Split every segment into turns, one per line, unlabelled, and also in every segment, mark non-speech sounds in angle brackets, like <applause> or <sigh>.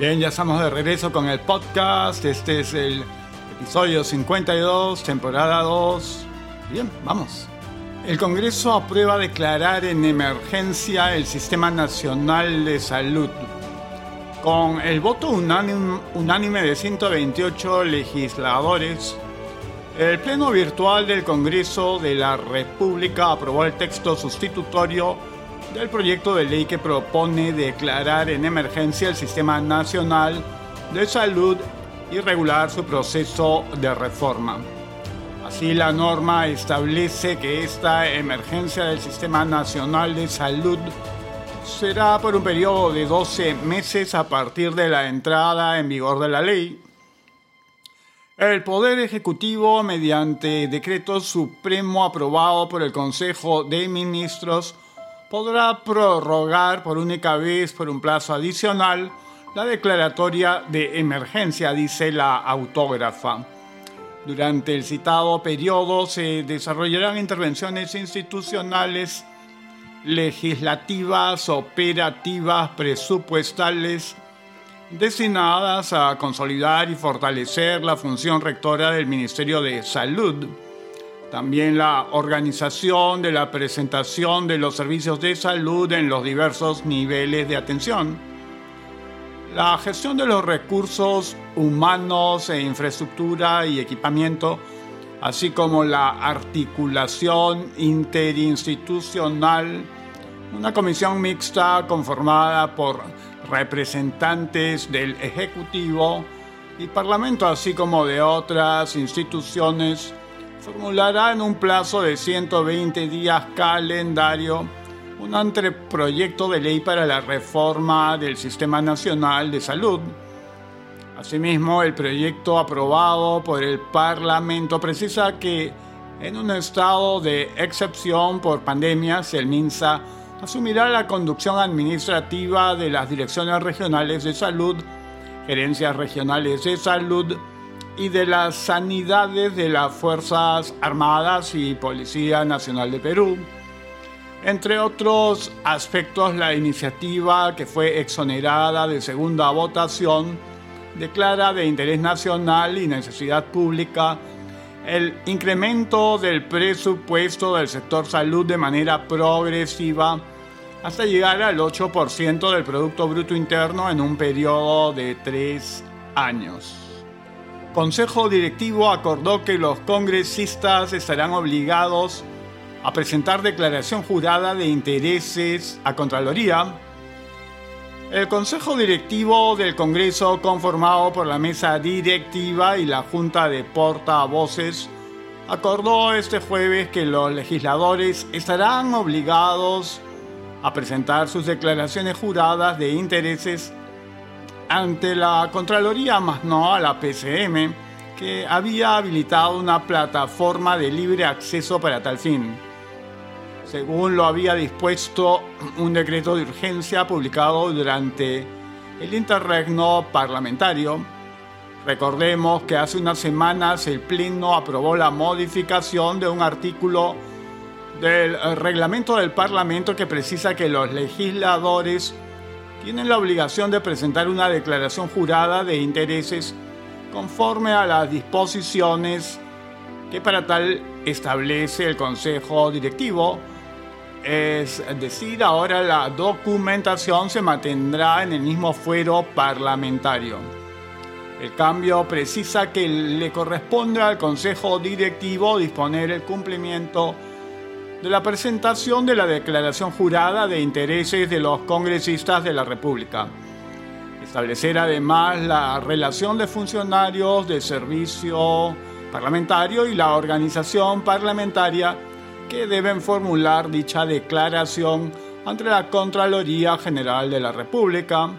Bien, ya estamos de regreso con el podcast. Este es el episodio 52, temporada 2. Bien, vamos. El Congreso aprueba declarar en emergencia el Sistema Nacional de Salud. Con el voto unánime, de 128 legisladores, el Pleno Virtual del Congreso de la República aprobó el texto sustitutorio del proyecto de ley que propone declarar en emergencia el Sistema Nacional de Salud y regular su proceso de reforma. Así la norma establece que esta emergencia del Sistema Nacional de Salud será por un periodo de 12 meses a partir de la entrada en vigor de la ley. El Poder Ejecutivo, mediante decreto supremo aprobado por el Consejo de Ministros, podrá prorrogar por única vez por un plazo adicional la declaratoria de emergencia, dice la autógrafa. Durante el citado periodo se desarrollarán intervenciones institucionales, legislativas, operativas, presupuestales, destinadas a consolidar y fortalecer la función rectora del Ministerio de Salud también la organización de la presentación de los servicios de salud en los diversos niveles de atención, la gestión de los recursos humanos e infraestructura y equipamiento, así como la articulación interinstitucional, una comisión mixta conformada por representantes del Ejecutivo y Parlamento, así como de otras instituciones formulará en un plazo de 120 días calendario un anteproyecto de ley para la reforma del Sistema Nacional de Salud. Asimismo, el proyecto aprobado por el Parlamento precisa que en un estado de excepción por pandemias, el MINSA asumirá la conducción administrativa de las direcciones regionales de salud, gerencias regionales de salud, y de las sanidades de las Fuerzas Armadas y Policía Nacional de Perú. Entre otros aspectos, la iniciativa que fue exonerada de segunda votación declara de interés nacional y necesidad pública el incremento del presupuesto del sector salud de manera progresiva hasta llegar al 8% del Producto Bruto Interno en un periodo de tres años. Consejo Directivo acordó que los congresistas estarán obligados a presentar declaración jurada de intereses a Contraloría. El Consejo Directivo del Congreso, conformado por la Mesa Directiva y la Junta de Portavoces, acordó este jueves que los legisladores estarán obligados a presentar sus declaraciones juradas de intereses ante la Contraloría, más no a la PCM, que había habilitado una plataforma de libre acceso para tal fin. Según lo había dispuesto un decreto de urgencia publicado durante el interregno parlamentario, recordemos que hace unas semanas el Pleno aprobó la modificación de un artículo del reglamento del Parlamento que precisa que los legisladores tienen la obligación de presentar una declaración jurada de intereses conforme a las disposiciones que para tal establece el Consejo Directivo. Es decir, ahora la documentación se mantendrá en el mismo fuero parlamentario. El cambio precisa que le corresponde al Consejo Directivo disponer el cumplimiento la presentación de la declaración jurada de intereses de los congresistas de la República. Establecer además la relación de funcionarios de servicio parlamentario y la organización parlamentaria que deben formular dicha declaración ante la Contraloría General de la República,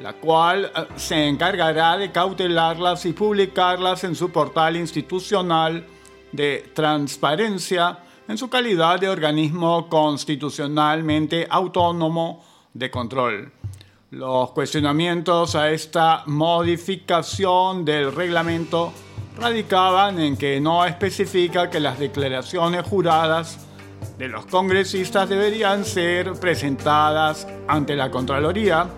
la cual eh, se encargará de cautelarlas y publicarlas en su portal institucional de transparencia en su calidad de organismo constitucionalmente autónomo de control. Los cuestionamientos a esta modificación del reglamento radicaban en que no especifica que las declaraciones juradas de los congresistas deberían ser presentadas ante la Contraloría,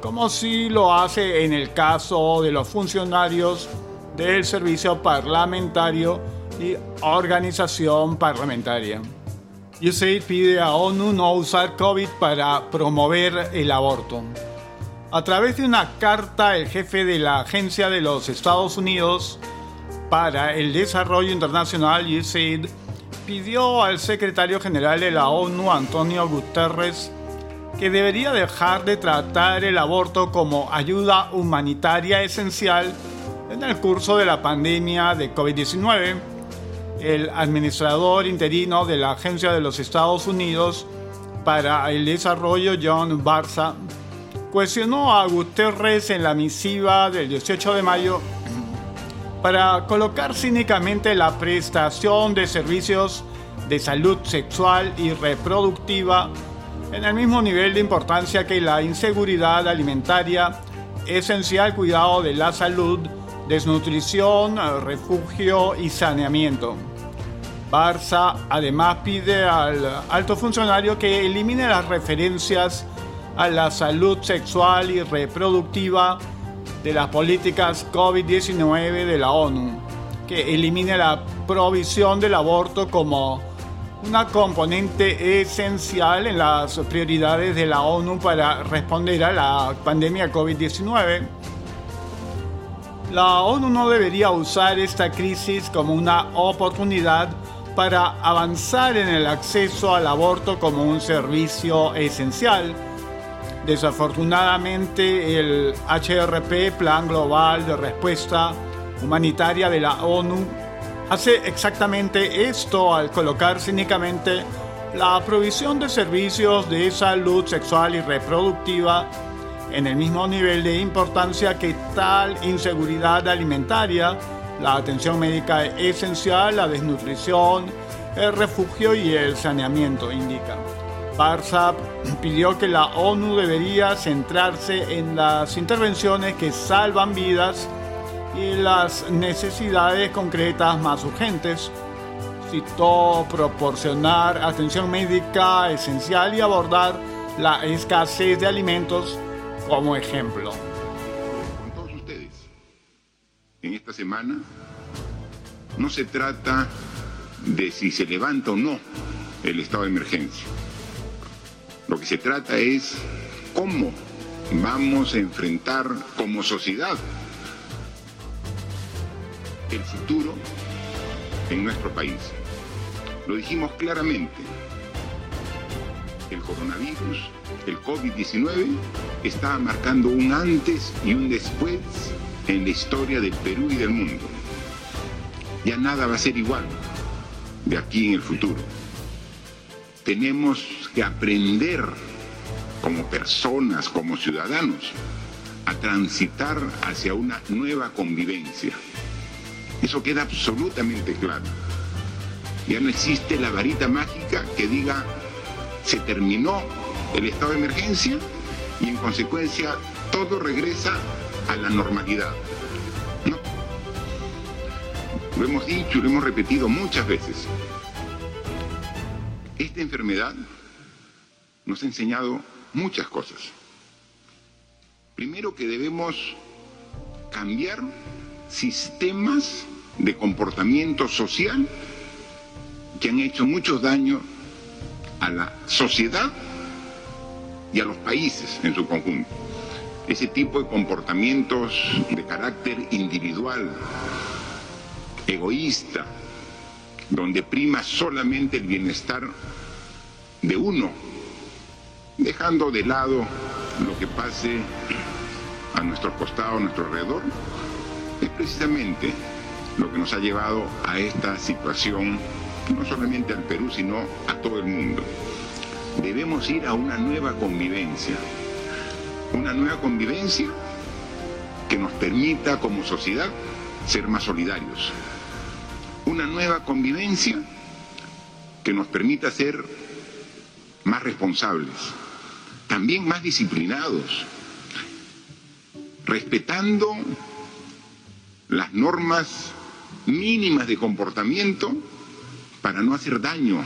como si lo hace en el caso de los funcionarios del servicio parlamentario y organización parlamentaria. USAID pide a ONU no usar COVID para promover el aborto. A través de una carta, el jefe de la Agencia de los Estados Unidos para el Desarrollo Internacional, USAID, pidió al secretario general de la ONU, Antonio Guterres, que debería dejar de tratar el aborto como ayuda humanitaria esencial en el curso de la pandemia de COVID-19. El administrador interino de la Agencia de los Estados Unidos para el Desarrollo, John Barza, cuestionó a Guterres en la misiva del 18 de mayo para colocar cínicamente la prestación de servicios de salud sexual y reproductiva en el mismo nivel de importancia que la inseguridad alimentaria, esencial cuidado de la salud, desnutrición, refugio y saneamiento. Barça además pide al alto funcionario que elimine las referencias a la salud sexual y reproductiva de las políticas COVID-19 de la ONU, que elimine la provisión del aborto como una componente esencial en las prioridades de la ONU para responder a la pandemia COVID-19. La ONU no debería usar esta crisis como una oportunidad para avanzar en el acceso al aborto como un servicio esencial. Desafortunadamente, el HRP, Plan Global de Respuesta Humanitaria de la ONU, hace exactamente esto al colocar cínicamente la provisión de servicios de salud sexual y reproductiva en el mismo nivel de importancia que tal inseguridad alimentaria, la atención médica esencial, la desnutrición, el refugio y el saneamiento, indica. Barça pidió que la ONU debería centrarse en las intervenciones que salvan vidas y las necesidades concretas más urgentes. Citó proporcionar atención médica esencial y abordar la escasez de alimentos como ejemplo.
En esta semana no se trata de si se levanta o no el estado de emergencia lo que se trata es cómo vamos a enfrentar como sociedad el futuro en nuestro país. Lo dijimos claramente, el coronavirus, el COVID-19, está marcando un antes y un después en la historia del Perú y del mundo. Ya nada va a ser igual de aquí en el futuro tenemos que aprender como personas, como ciudadanos, a transitar hacia una nueva convivencia. Eso queda absolutamente claro. Ya no existe la varita mágica que diga se terminó el estado de emergencia y en consecuencia todo regresa a la normalidad. No. Lo hemos dicho y lo hemos repetido muchas veces. Esta enfermedad nos ha enseñado muchas cosas. Primero que debemos cambiar sistemas de comportamiento social que han hecho mucho daño a la sociedad y a los países en su conjunto. Ese tipo de comportamientos de carácter individual, egoísta, donde prima solamente el bienestar de uno, dejando de lado lo que pase a nuestro costado, a nuestro alrededor, es precisamente lo que nos ha llevado a esta situación, no solamente al Perú, sino a todo el mundo. Debemos ir a una nueva convivencia, una nueva convivencia que nos permita como sociedad ser más solidarios, una nueva convivencia que nos permita ser más responsables, también más disciplinados, respetando las normas mínimas de comportamiento para no hacer daño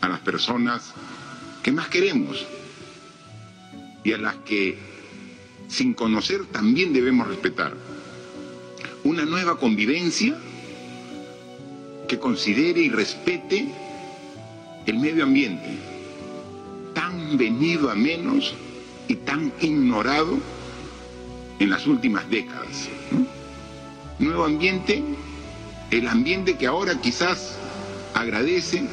a las personas que más queremos y a las que sin conocer también debemos respetar. Una nueva convivencia que considere y respete el medio ambiente, tan venido a menos y tan ignorado en las últimas décadas. Nuevo ambiente, el ambiente que ahora quizás agradece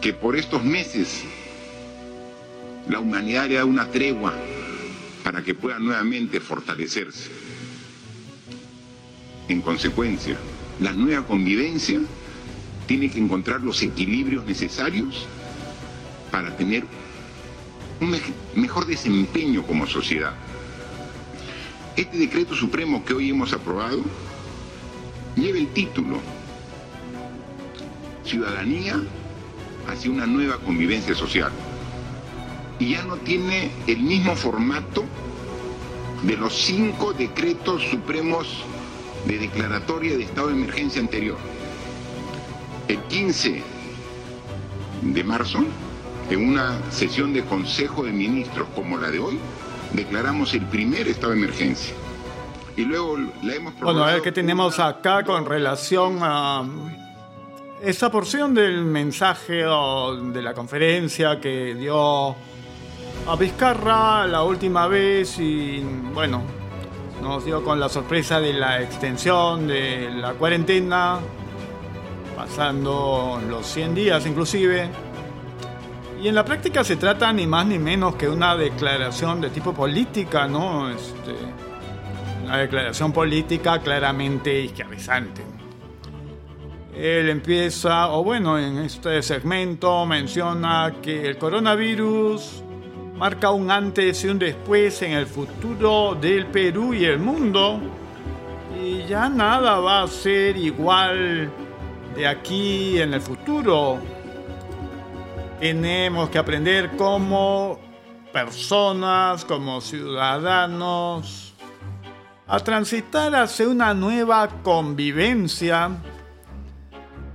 que por estos meses la humanidad le da una tregua para que pueda nuevamente fortalecerse. En consecuencia, la nueva convivencia tiene que encontrar los equilibrios necesarios para tener un mejor desempeño como sociedad. Este decreto supremo que hoy hemos aprobado lleva el título Ciudadanía hacia una nueva convivencia social. Y ya no tiene el mismo formato de los cinco decretos supremos de declaratoria de estado de emergencia anterior. El 15 de marzo, en una sesión de Consejo de Ministros como la de hoy, declaramos el primer estado de emergencia. Y luego la hemos
Bueno, a ver qué tenemos acá con relación a esa porción del mensaje o de la conferencia que dio a Vizcarra la última vez y bueno, nos dio con la sorpresa de la extensión de la cuarentena, pasando los 100 días inclusive. Y en la práctica se trata ni más ni menos que una declaración de tipo política, ¿no? Este, una declaración política claramente izquierdizante. Él empieza, o bueno, en este segmento menciona que el coronavirus marca un antes y un después en el futuro del Perú y el mundo. Y ya nada va a ser igual de aquí en el futuro. Tenemos que aprender como personas, como ciudadanos, a transitar hacia una nueva convivencia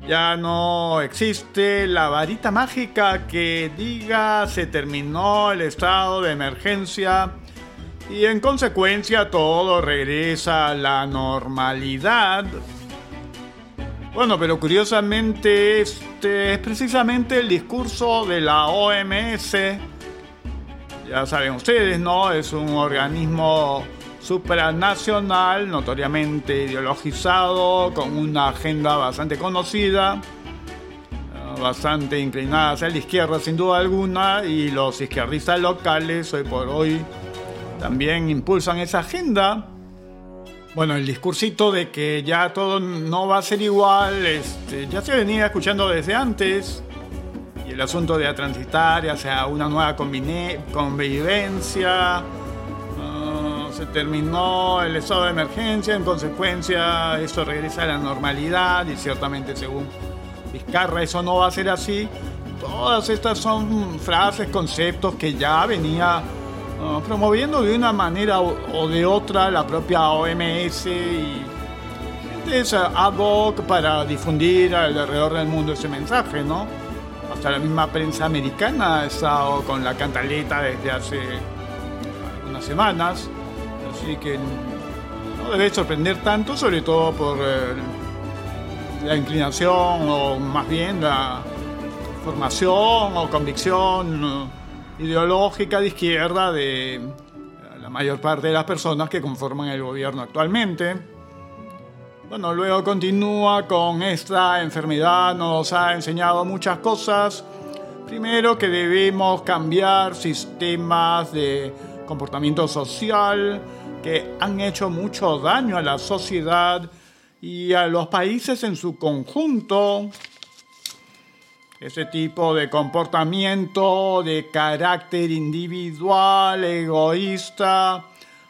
ya no existe la varita mágica que diga se terminó el estado de emergencia y en consecuencia todo regresa a la normalidad. Bueno, pero curiosamente este es precisamente el discurso de la OMS. Ya saben ustedes, ¿no? Es un organismo supranacional, notoriamente ideologizado, con una agenda bastante conocida, eh, bastante inclinada hacia la izquierda sin duda alguna, y los izquierdistas locales hoy por hoy también impulsan esa agenda. Bueno, el discursito de que ya todo no va a ser igual, este, ya se venía escuchando desde antes, y el asunto de transitar hacia una nueva convivencia, se terminó el estado de emergencia, en consecuencia esto regresa a la normalidad y ciertamente según Vizcarra eso no va a ser así. Todas estas son frases, conceptos que ya venía uh, promoviendo de una manera o, de otra la propia OMS y es ad hoc para difundir alrededor del mundo ese mensaje, ¿no? Hasta la misma prensa americana ha estado con la cantaleta desde hace unas semanas Así que no debe sorprender tanto, sobre todo por eh, la inclinación o más bien la formación o convicción ideológica de izquierda de la mayor parte de las personas que conforman el gobierno actualmente. Bueno, luego continúa con esta enfermedad, nos ha enseñado muchas cosas. Primero que debemos cambiar sistemas de comportamiento social, que han hecho mucho daño a la sociedad y a los países en su conjunto. Ese tipo de comportamiento de carácter individual, egoísta,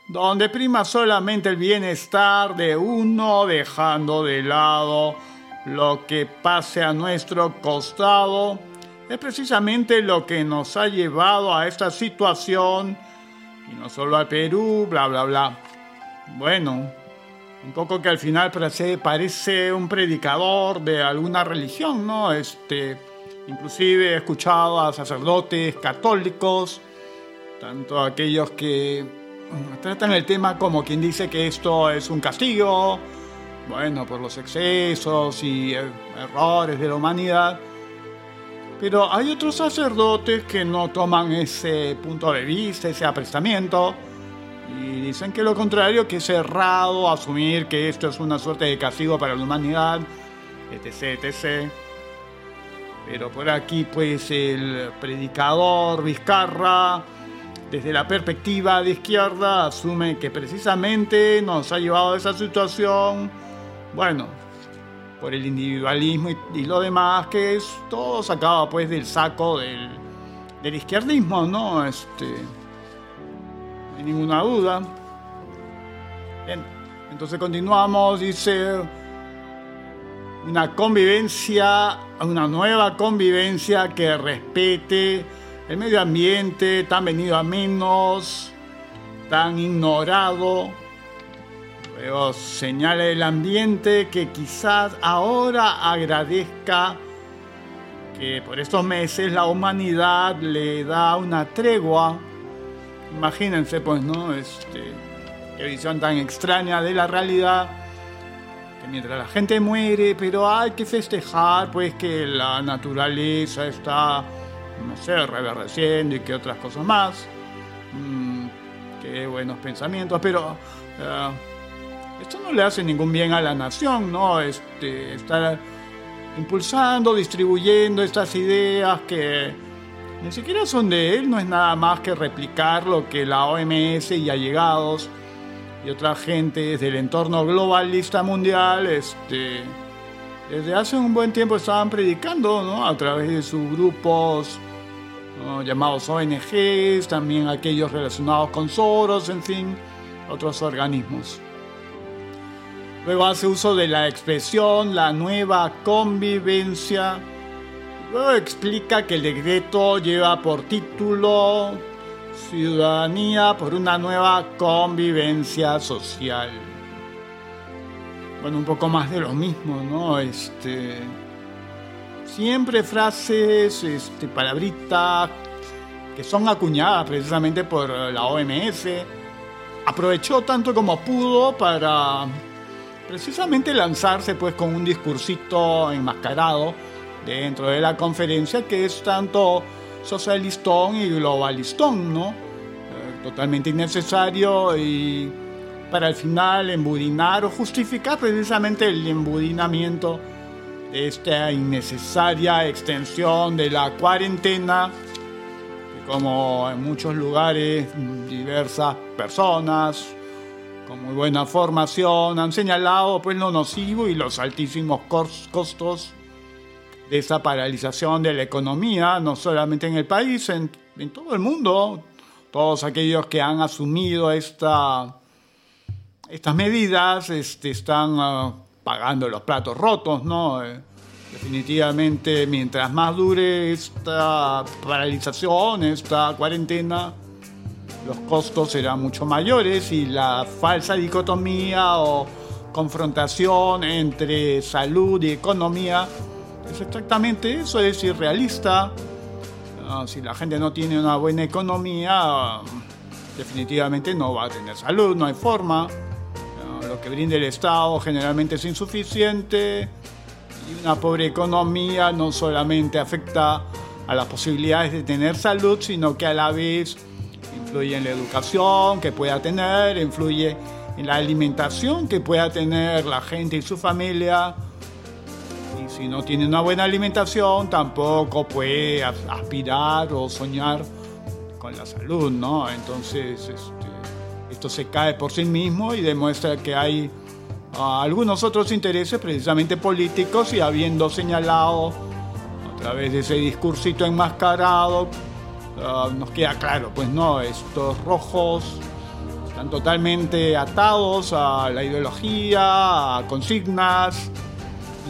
donde prima solamente el bienestar de uno, dejando de lado lo que pase a nuestro costado, es precisamente lo que nos ha llevado a esta situación y no solo al Perú, bla, bla, bla. Bueno, un poco que al final parece, un predicador de alguna religión, ¿no? Este, inclusive he escuchado a sacerdotes católicos tanto aquellos que tratan el tema como quien dice que esto es un castigo, bueno, por los excesos y eh, errores de la humanidad, pero hay otros sacerdotes que no toman ese punto de vista, ese aprestamiento, y dicen que lo contrario, que es errado asumir que esto es una suerte de castigo para la humanidad, etc., etc. Pero por aquí, pues, el predicador Vizcarra, desde la perspectiva de izquierda, asume que precisamente nos ha llevado a esa situación, bueno, por el individualismo y, lo demás, que es todo sacado pues del saco del, del izquierdismo, ¿no? Este, no hay ninguna duda. Bien, entonces continuamos, dice una convivencia, una nueva convivencia que respete el medio ambiente tan venido a menos, tan ignorado Luego señala el ambiente que quizás ahora agradezca que por estos meses la humanidad le da una tregua. Imagínense pues, ¿no? Este, qué visión tan extraña de la realidad. Que mientras la gente muere, pero hay que festejar pues que la naturaleza está, no sé, reverdeciendo y que otras cosas más. Mm, qué buenos pensamientos, pero... Eh, esto no le hace ningún bien a la nación, ¿no? Este, estar impulsando, distribuyendo estas ideas que ni siquiera son de él, no es nada más que replicar lo que la OMS y allegados y otra gente del entorno globalista mundial este, desde hace un buen tiempo estaban predicando ¿no? a través de sus grupos llamados ONGs, también aquellos relacionados con Soros, en fin, otros organismos. Luego hace uso de la expresión la nueva convivencia. Luego explica que el decreto lleva por título Ciudadanía por una nueva convivencia social. Bueno, un poco más de lo mismo, ¿no? Este. Siempre frases, este, palabritas que son acuñadas precisamente por la OMS. Aprovechó tanto como pudo para precisamente lanzarse pues con un discursito enmascarado dentro de la conferencia que es tanto socialistón y globalistón, ¿no? Eh, totalmente innecesario y para al final embudinar o justificar precisamente el embudinamiento de esta innecesaria extensión de la cuarentena, que como en muchos lugares diversas personas, con muy buena formación, han señalado pues lo nocivo y los altísimos costos de esa paralización de la economía, no solamente en el país, en, todo el mundo. Todos aquellos que han asumido esta, estas medidas este, están ah, pagando los platos rotos, ¿no? Eh, definitivamente, mientras más dure esta paralización, esta cuarentena, los costos serán mucho mayores y la falsa dicotomía o confrontación entre salud y economía es exactamente eso, es irrealista. Ah, si la gente no tiene una buena economía, definitivamente no va a tener salud, no hay forma. Ah, lo que brinda el Estado generalmente es insuficiente y una pobre economía no solamente afecta a las posibilidades de tener salud, sino que a la vez influye en la educación que pueda tener, influye en la alimentación que pueda tener la gente y su familia. Y si no tiene una buena alimentación, tampoco puede aspirar o soñar con la salud, ¿no? Entonces, este, esto se cae por sí mismo y demuestra que hay ah, algunos otros intereses, precisamente políticos, y habiendo señalado a través de ese discursito enmascarado Ah, nos queda claro, pues no, estos rojos están totalmente atados a la ideología, a consignas,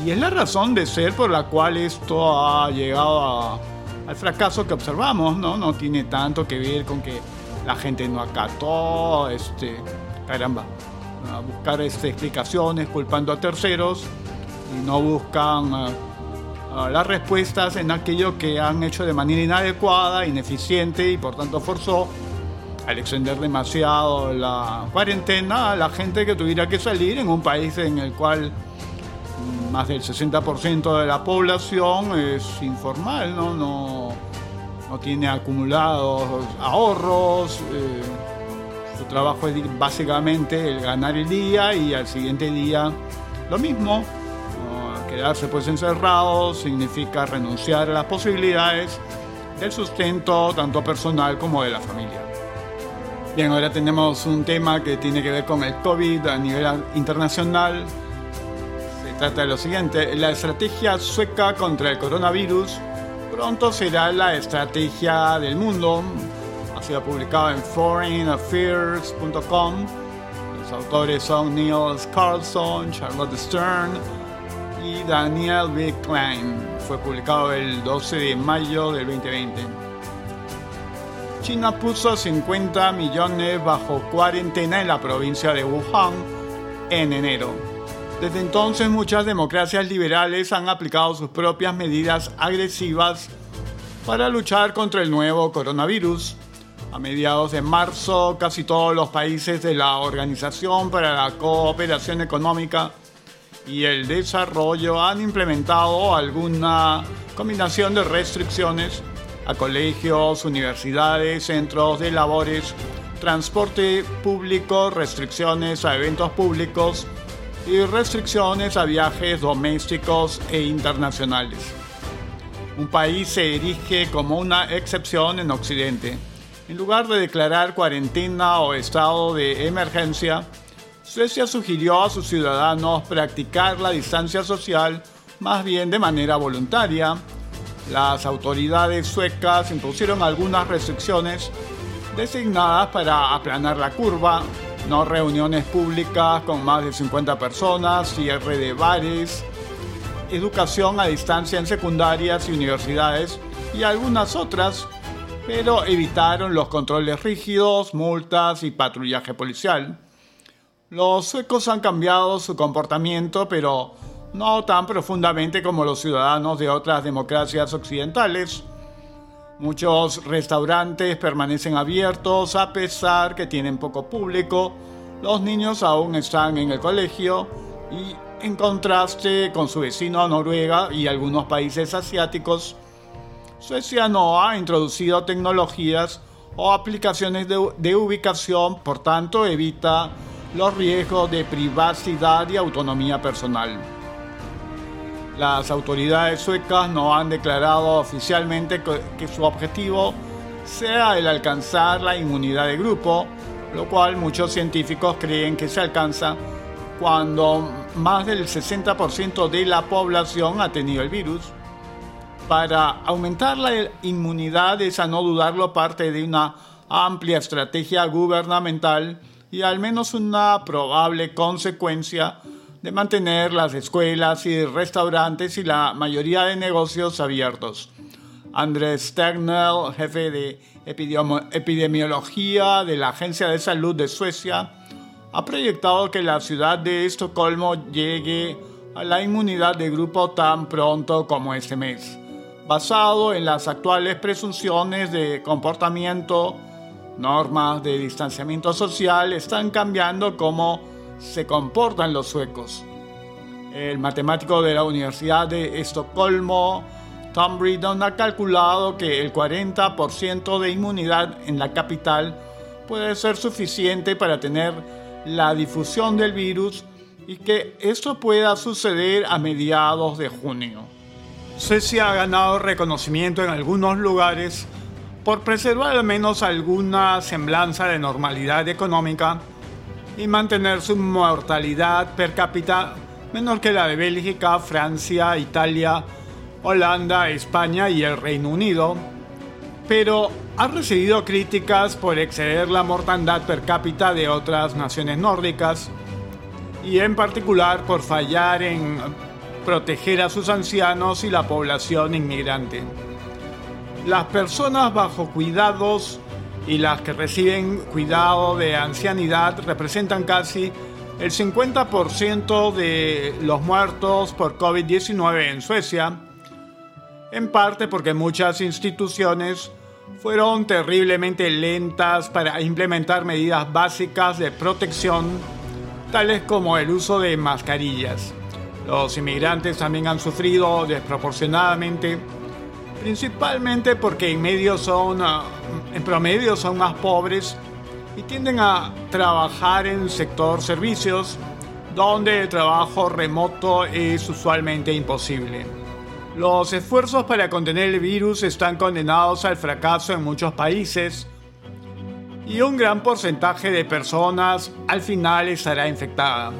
y es la razón de ser por la cual esto ha llegado al fracaso que observamos, ¿no? No tiene tanto que ver con que la gente no acató, este, caramba, a buscar este, explicaciones culpando a terceros y no buscan... Ah, las respuestas en aquello que han hecho de manera inadecuada, ineficiente y por tanto forzó al extender demasiado la cuarentena a la gente que tuviera que salir en un país en el cual más del 60% de la población es informal, no, no, no tiene acumulados ahorros. Eh, su trabajo es básicamente el ganar el día y al siguiente día lo mismo. Quedarse pues encerrado significa renunciar a las posibilidades del sustento tanto personal como de la familia. Bien, ahora tenemos un tema que tiene que ver con el COVID a nivel internacional. Se trata de lo siguiente, la estrategia sueca contra el coronavirus pronto será la estrategia del mundo. Ha sido publicado en foreignaffairs.com. Los autores son Niels Carlson, Charlotte Stern Daniel B. Klein. Fue publicado el 12 de mayo del 2020. China puso 50 millones bajo cuarentena en la provincia de Wuhan en enero. Desde entonces muchas democracias liberales han aplicado sus propias medidas agresivas para luchar contra el nuevo coronavirus. A mediados de marzo, casi todos los países de la Organización para la Cooperación Económica y el Desarrollo han implementado alguna combinación de restricciones a colegios, universidades, centros de labores, transporte público, restricciones a eventos públicos y restricciones a viajes domésticos e internacionales. Un país se erige como una excepción en Occidente. En lugar de declarar cuarentena o estado de emergencia, Suecia sugirió a sus ciudadanos practicar la distancia social más bien de manera voluntaria las autoridades suecas impusieron algunas restricciones designadas para aplanar la curva, no reuniones públicas con más de 50 personas, cierre de bares, educación a distancia en secundarias y universidades y algunas otras, pero evitaron los controles rígidos, multas y patrullaje policial. Los suecos han cambiado su comportamiento, pero no tan profundamente como los ciudadanos de otras democracias occidentales. Muchos restaurantes permanecen abiertos a pesar que tienen poco público, los niños aún están en el colegio y en contraste con su vecino Noruega y algunos países asiáticos, Suecia no ha introducido tecnologías o aplicaciones de, de ubicación, por tanto evita los riesgos de privacidad y autonomía personal. Las autoridades suecas no han declarado oficialmente que su objetivo sea el alcanzar la inmunidad de grupo, lo cual muchos científicos creen que se alcanza cuando más del 60% de la población ha tenido el virus. Para aumentar la inmunidad es a no dudarlo parte de una amplia estrategia gubernamental y al menos una probable consecuencia de mantener las escuelas y restaurantes y la mayoría de negocios abiertos. Andrés Sternel, jefe de epidemiología de la Agencia de Salud de Suecia, ha proyectado que la ciudad de Estocolmo llegue a la inmunidad de grupo tan pronto como este mes, basado en las actuales presunciones de comportamiento, normas de distanciamiento social están cambiando como se comportan los suecos. El matemático de la Universidad de Estocolmo, Tom Bridon, ha calculado que el 40% de inmunidad en la capital puede ser suficiente para tener la difusión del virus y que esto pueda suceder a mediados de junio. Suecia ha ganado reconocimiento en algunos lugares por preservar al menos alguna semblanza de normalidad económica y mantener su mortalidad per cápita menor que la de Bélgica, Francia, Italia, Holanda, España y el Reino Unido, pero ha recibido críticas por exceder la mortandad per cápita de otras naciones nórdicas y en particular por fallar en proteger a sus ancianos y la población inmigrante. Las personas bajo cuidados y las que reciben cuidado de ancianidad representan casi el 50% de los muertos por COVID-19 en Suecia, en parte porque muchas instituciones fueron terriblemente lentas para implementar medidas básicas de protección, tales como el uso de mascarillas. Los inmigrantes también han sufrido desproporcionadamente, principalmente porque en, medio son, ah, en promedio son más pobres y tienden a trabajar en sector servicios, donde el trabajo remoto es usualmente imposible. Los esfuerzos para contener el virus están condenados al fracaso en muchos países y un gran porcentaje de personas al final estará infectada.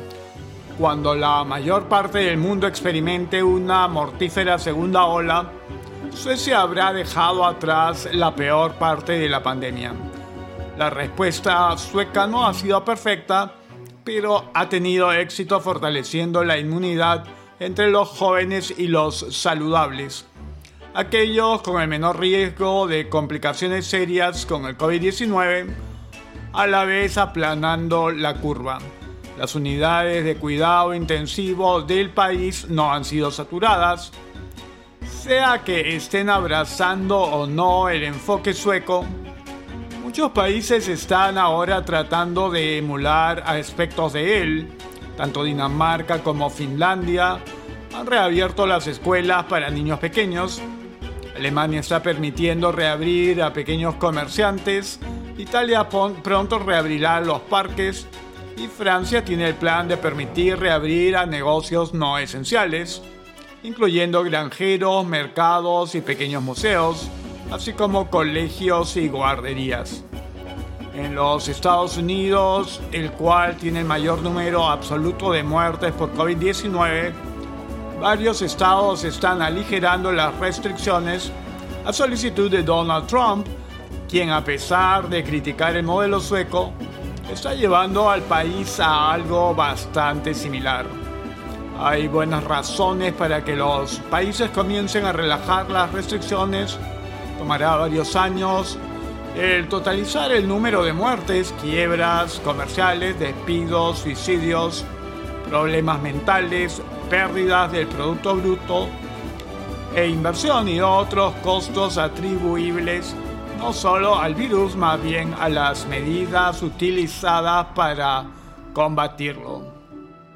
Cuando la mayor parte del mundo experimente una mortífera segunda ola, Suecia habrá dejado atrás la peor parte de la pandemia. La respuesta sueca no ha sido perfecta, pero ha tenido éxito fortaleciendo la inmunidad entre los jóvenes y los saludables, aquellos con el menor riesgo de complicaciones serias con el COVID-19, a la vez aplanando la curva. Las unidades de cuidado intensivo del país no han sido saturadas, sea que estén abrazando o no el enfoque sueco, muchos países están ahora tratando de emular aspectos de él, tanto Dinamarca como Finlandia han reabierto las escuelas para niños pequeños. Alemania está permitiendo reabrir a pequeños comerciantes. Italia pronto reabrirá los parques. Y Francia tiene el plan de permitir reabrir a negocios no esenciales, incluyendo granjeros, mercados y pequeños museos, así como colegios y guarderías en los Estados Unidos, el cual tiene el mayor número absoluto de muertes por COVID-19, varios estados están aligerando las restricciones a solicitud de Donald Trump, quien a pesar de criticar el modelo sueco, está llevando al país a algo bastante similar. Hay buenas razones para que los países comiencen a relajar las restricciones. Tomará varios años el totalizar el número de muertes, quiebras comerciales, despidos, suicidios, problemas mentales, pérdidas del Producto Bruto e inversión y otros costos atribuibles no solo al virus, más bien a las medidas utilizadas para combatirlo.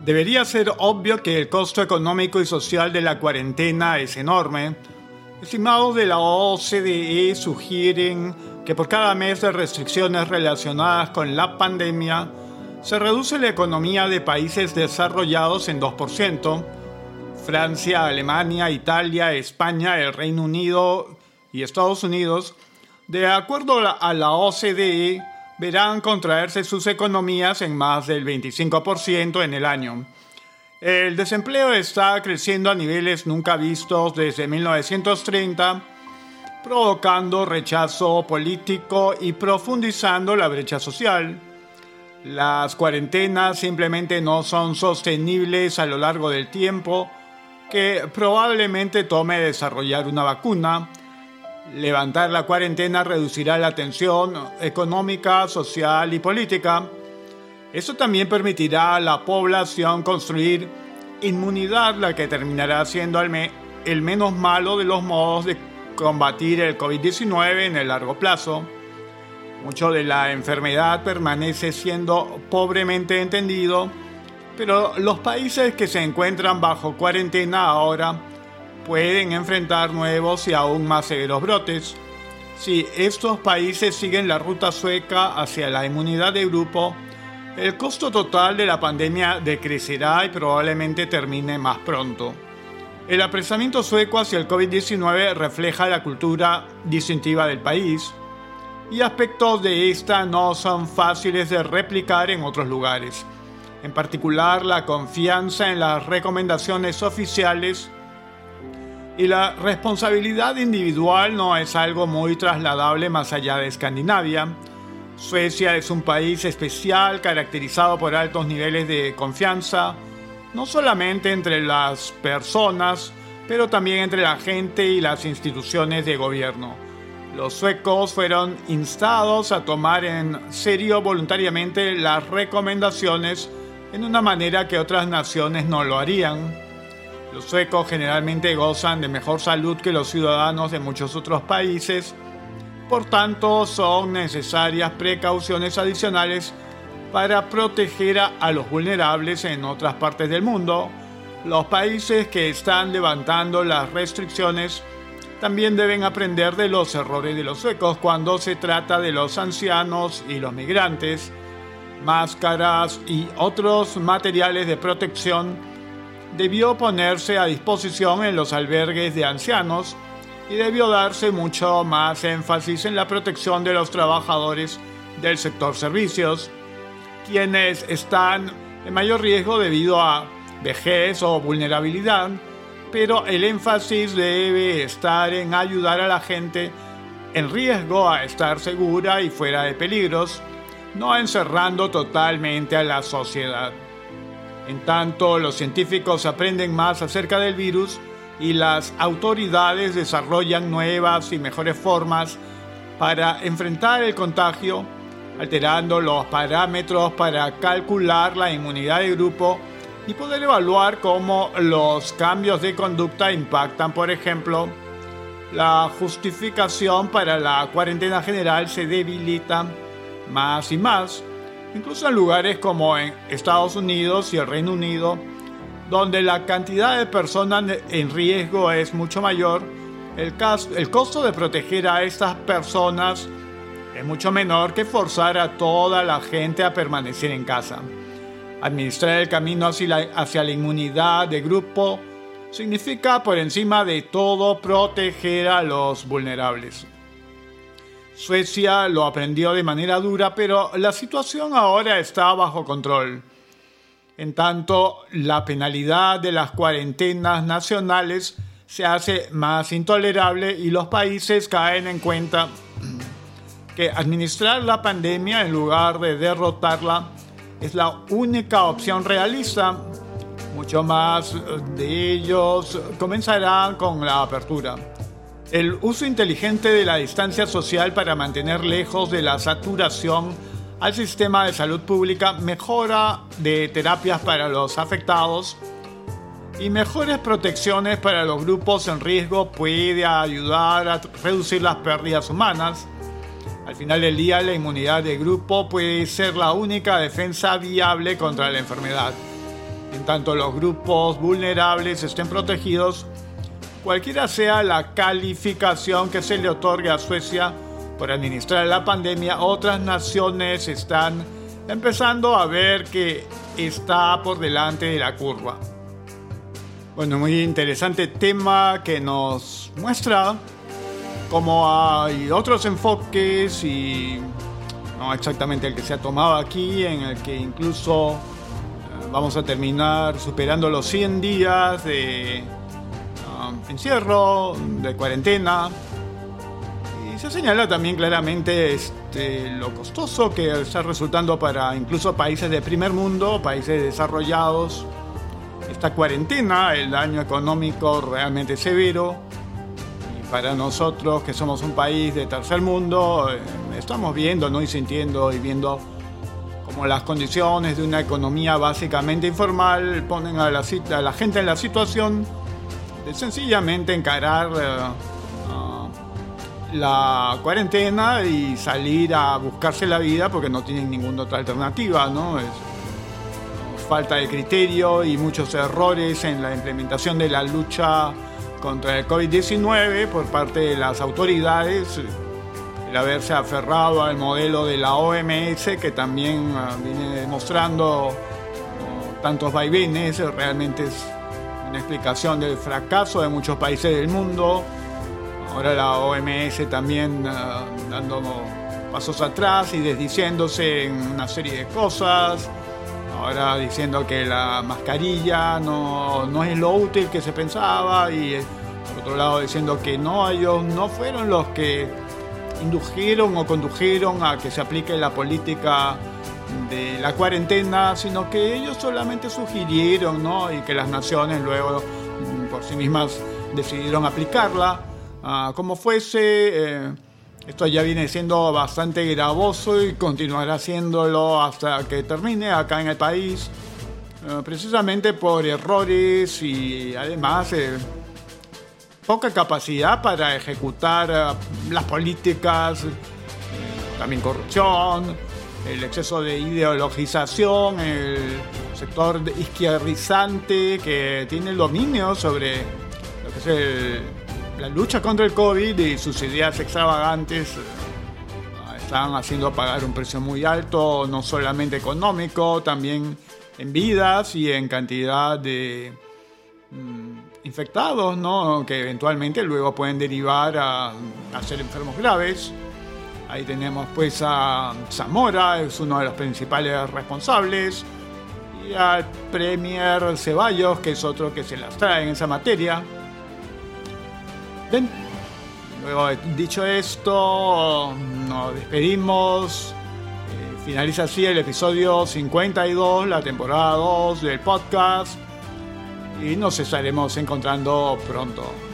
Debería ser obvio que el costo económico y social de la cuarentena es enorme. Estimados de la OCDE sugieren que por cada mes de restricciones relacionadas con la pandemia, se reduce la economía de países desarrollados en 2%, Francia, Alemania, Italia, España, el Reino Unido y Estados Unidos, de acuerdo a la OCDE, verán contraerse sus economías en más del 25% en el año. El desempleo está creciendo a niveles nunca vistos desde 1930 provocando rechazo político y profundizando la brecha social. Las cuarentenas simplemente no son sostenibles a lo largo del tiempo que probablemente tome desarrollar una vacuna. Levantar la cuarentena reducirá la tensión económica, social y política. Eso también permitirá a la población construir inmunidad, la que terminará siendo el, menos malo de los modos de combatir el COVID-19 en el largo plazo. Mucho de la enfermedad permanece siendo pobremente entendido, pero los países que se encuentran bajo cuarentena ahora pueden enfrentar nuevos y aún más severos brotes. Si estos países siguen la ruta sueca hacia la inmunidad de grupo, el costo total de la pandemia decrecerá y probablemente termine más pronto. El apresamiento sueco hacia el COVID-19 refleja la cultura distintiva del país y aspectos de esta no son fáciles de replicar en otros lugares. En particular, la confianza en las recomendaciones oficiales y la responsabilidad individual no es algo muy trasladable más allá de Escandinavia. Suecia es un país especial caracterizado por altos niveles de confianza, no solamente entre las personas, pero también entre la gente y las instituciones de gobierno. Los suecos fueron instados a tomar en serio voluntariamente las recomendaciones en una manera que otras naciones no lo harían. Los suecos generalmente gozan de mejor salud que los ciudadanos de muchos otros países, por tanto son necesarias precauciones adicionales para proteger a, los vulnerables en otras partes del mundo. Los países que están levantando las restricciones también deben aprender de los errores de los suecos cuando se trata de los ancianos y los migrantes. Máscaras y otros materiales de protección debió ponerse a disposición en los albergues de ancianos y debió darse mucho más énfasis en la protección de los trabajadores del sector servicios, quienes están en mayor riesgo debido a vejez o vulnerabilidad pero el énfasis debe estar en ayudar a la gente en riesgo a estar segura y fuera de peligros, no encerrando totalmente a la sociedad. En tanto, los científicos aprenden más acerca del virus y las autoridades desarrollan nuevas y mejores formas para enfrentar el contagio, alterando los parámetros para calcular la inmunidad de grupo y poder evaluar cómo los cambios de conducta impactan, por ejemplo, la justificación para la cuarentena general se debilita más y más, incluso en lugares como en Estados Unidos y el Reino Unido, donde la cantidad de personas en riesgo es mucho mayor, el, costo de proteger a estas personas es mucho menor que forzar a toda la gente a permanecer en casa. Administrar el camino hacia la inmunidad de grupo significa por encima de todo proteger a los vulnerables. Suecia lo aprendió de manera dura, pero la situación ahora está bajo control. En tanto, la penalidad de las cuarentenas nacionales se hace más intolerable y los países caen en cuenta <clears throat> que administrar la pandemia en lugar de derrotarla es la única opción realista. Mucho más de ellos comenzarán con la apertura. El uso inteligente de la distancia social para mantener lejos de la saturación al sistema de salud pública, mejora de terapias para los afectados y mejores protecciones para los grupos en riesgo puede ayudar a reducir las pérdidas humanas al final del día, la inmunidad de grupo puede ser la única defensa viable contra la enfermedad. En tanto los grupos vulnerables estén protegidos, cualquiera sea la calificación que se le otorgue a Suecia por administrar la pandemia, otras naciones están empezando a ver que está por delante de la curva. Bueno, muy interesante tema que nos muestra como hay otros enfoques y no exactamente el que se ha tomado aquí, en el que incluso eh, vamos a terminar superando los 100 días de encierro, de cuarentena. Y se señala también claramente este, lo costoso que está resultando para incluso países de primer mundo, países desarrollados, esta cuarentena, el daño económico realmente severo para nosotros que somos un país de tercer mundo, eh, estamos viendo ¿no? y sintiendo y viendo como las condiciones de una economía básicamente informal ponen a la, a la gente en la situación de sencillamente encarar eh, la cuarentena y salir a buscarse la vida porque no tienen ninguna otra alternativa, ¿no? Es, falta de criterio y muchos errores en la implementación de la lucha contra el COVID-19 por parte de las autoridades, el haberse aferrado al modelo de la OMS que también ah, viene demostrando tantos vaivenes, realmente es una explicación del fracaso de muchos países del mundo. Ahora la OMS también ah, dando pasos atrás y desdiciéndose en una serie de cosas ahora diciendo que la mascarilla no, es lo útil que se pensaba y eh, por otro lado diciendo que no, ellos no fueron los que indujeron o condujeron a que se aplique la política de la cuarentena, sino que ellos solamente sugirieron ¿no? y que las naciones luego mm, por sí mismas decidieron aplicarla ah, como fuese. Eh, esto ya viene siendo bastante gravoso y continuará haciéndolo hasta que termine acá en el país, eh, precisamente por errores y además eh, poca capacidad para ejecutar eh, las políticas, también corrupción, el exceso de ideologización, el sector izquierdizante que tiene el dominio sobre lo que es el, la lucha contra el COVID y sus ideas extravagantes están haciendo pagar un precio muy alto, no solamente económico, también en vidas y en cantidad de mm, infectados, ¿no? que eventualmente luego pueden derivar a, ser enfermos graves. Ahí tenemos pues a Zamora, es uno de los principales responsables, y al Premier Ceballos, que es otro que se las trae en esa materia. Bien, luego dicho esto, nos despedimos. Finaliza así el episodio 52, la temporada 2 del podcast. Y nos estaremos encontrando pronto.